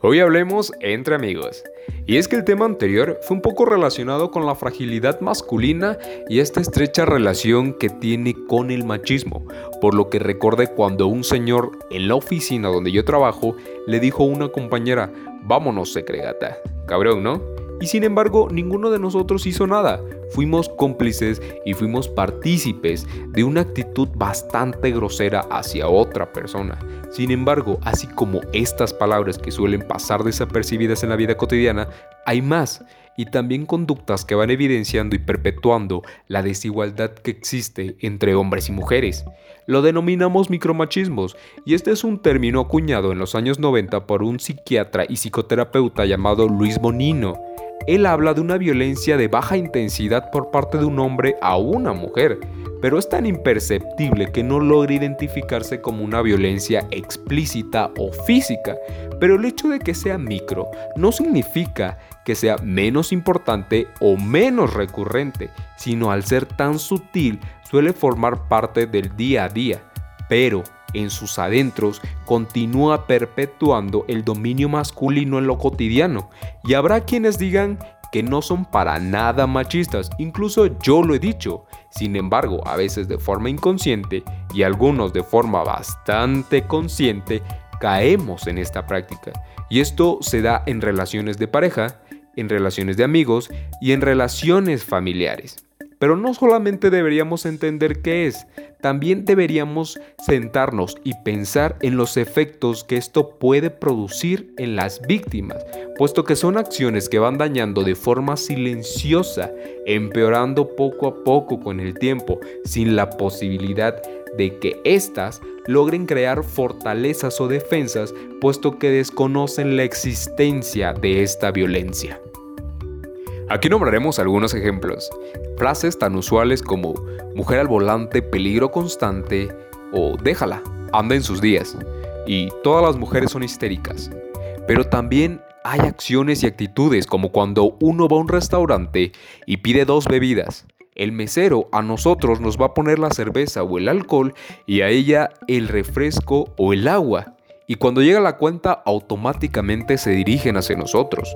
Hoy hablemos entre amigos. Y es que el tema anterior fue un poco relacionado con la fragilidad masculina y esta estrecha relación que tiene con el machismo, por lo que recordé cuando un señor en la oficina donde yo trabajo le dijo a una compañera, vámonos secregata. Cabrón, ¿no? Y sin embargo, ninguno de nosotros hizo nada. Fuimos cómplices y fuimos partícipes de una actitud bastante grosera hacia otra persona. Sin embargo, así como estas palabras que suelen pasar desapercibidas en la vida cotidiana, hay más y también conductas que van evidenciando y perpetuando la desigualdad que existe entre hombres y mujeres. Lo denominamos micromachismos y este es un término acuñado en los años 90 por un psiquiatra y psicoterapeuta llamado Luis Bonino él habla de una violencia de baja intensidad por parte de un hombre a una mujer, pero es tan imperceptible que no logra identificarse como una violencia explícita o física. Pero el hecho de que sea micro no significa que sea menos importante o menos recurrente, sino al ser tan sutil suele formar parte del día a día. Pero en sus adentros continúa perpetuando el dominio masculino en lo cotidiano. Y habrá quienes digan que no son para nada machistas, incluso yo lo he dicho. Sin embargo, a veces de forma inconsciente y algunos de forma bastante consciente, caemos en esta práctica. Y esto se da en relaciones de pareja, en relaciones de amigos y en relaciones familiares. Pero no solamente deberíamos entender qué es, también deberíamos sentarnos y pensar en los efectos que esto puede producir en las víctimas, puesto que son acciones que van dañando de forma silenciosa, empeorando poco a poco con el tiempo, sin la posibilidad de que éstas logren crear fortalezas o defensas, puesto que desconocen la existencia de esta violencia. Aquí nombraremos algunos ejemplos. Frases tan usuales como mujer al volante, peligro constante o déjala, anda en sus días. Y todas las mujeres son histéricas. Pero también hay acciones y actitudes como cuando uno va a un restaurante y pide dos bebidas. El mesero a nosotros nos va a poner la cerveza o el alcohol y a ella el refresco o el agua. Y cuando llega la cuenta automáticamente se dirigen hacia nosotros.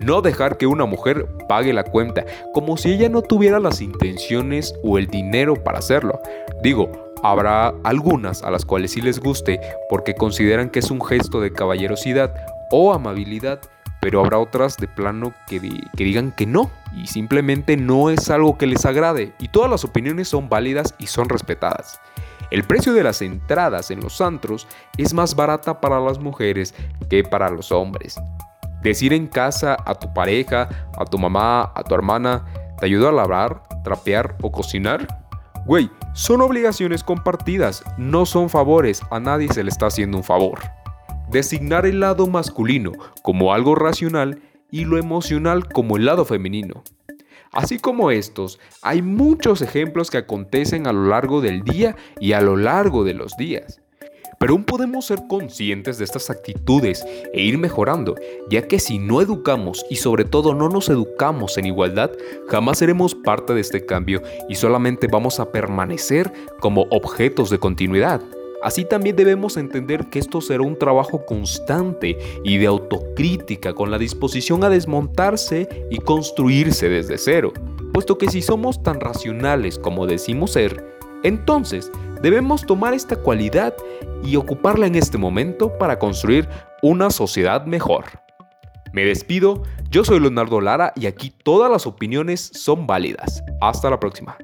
No dejar que una mujer pague la cuenta, como si ella no tuviera las intenciones o el dinero para hacerlo. Digo, habrá algunas a las cuales sí les guste porque consideran que es un gesto de caballerosidad o amabilidad, pero habrá otras de plano que, digan que no y simplemente no es algo que les agrade y todas las opiniones son válidas y son respetadas. El precio de las entradas en los antros es más barata para las mujeres que para los hombres. Decir en casa a tu pareja, a tu mamá, a tu hermana, ¿te ayuda a lavar, trapear o cocinar? Güey, son obligaciones compartidas, no son favores, a nadie se le está haciendo un favor. Designar el lado masculino como algo racional y lo emocional como el lado femenino. Así como estos, hay muchos ejemplos que acontecen a lo largo del día y a lo largo de los días. Pero aún podemos ser conscientes de estas actitudes e ir mejorando, ya que si no educamos y sobre todo no nos educamos en igualdad, jamás seremos parte de este cambio y solamente vamos a permanecer como objetos de continuidad. Así también debemos entender que esto será un trabajo constante y de autocrítica con la disposición a desmontarse y construirse desde cero, puesto que si somos tan racionales como decimos ser, entonces debemos tomar esta cualidad y ocuparla en este momento para construir una sociedad mejor. Me despido, yo soy Leonardo Lara y aquí todas las opiniones son válidas. Hasta la próxima.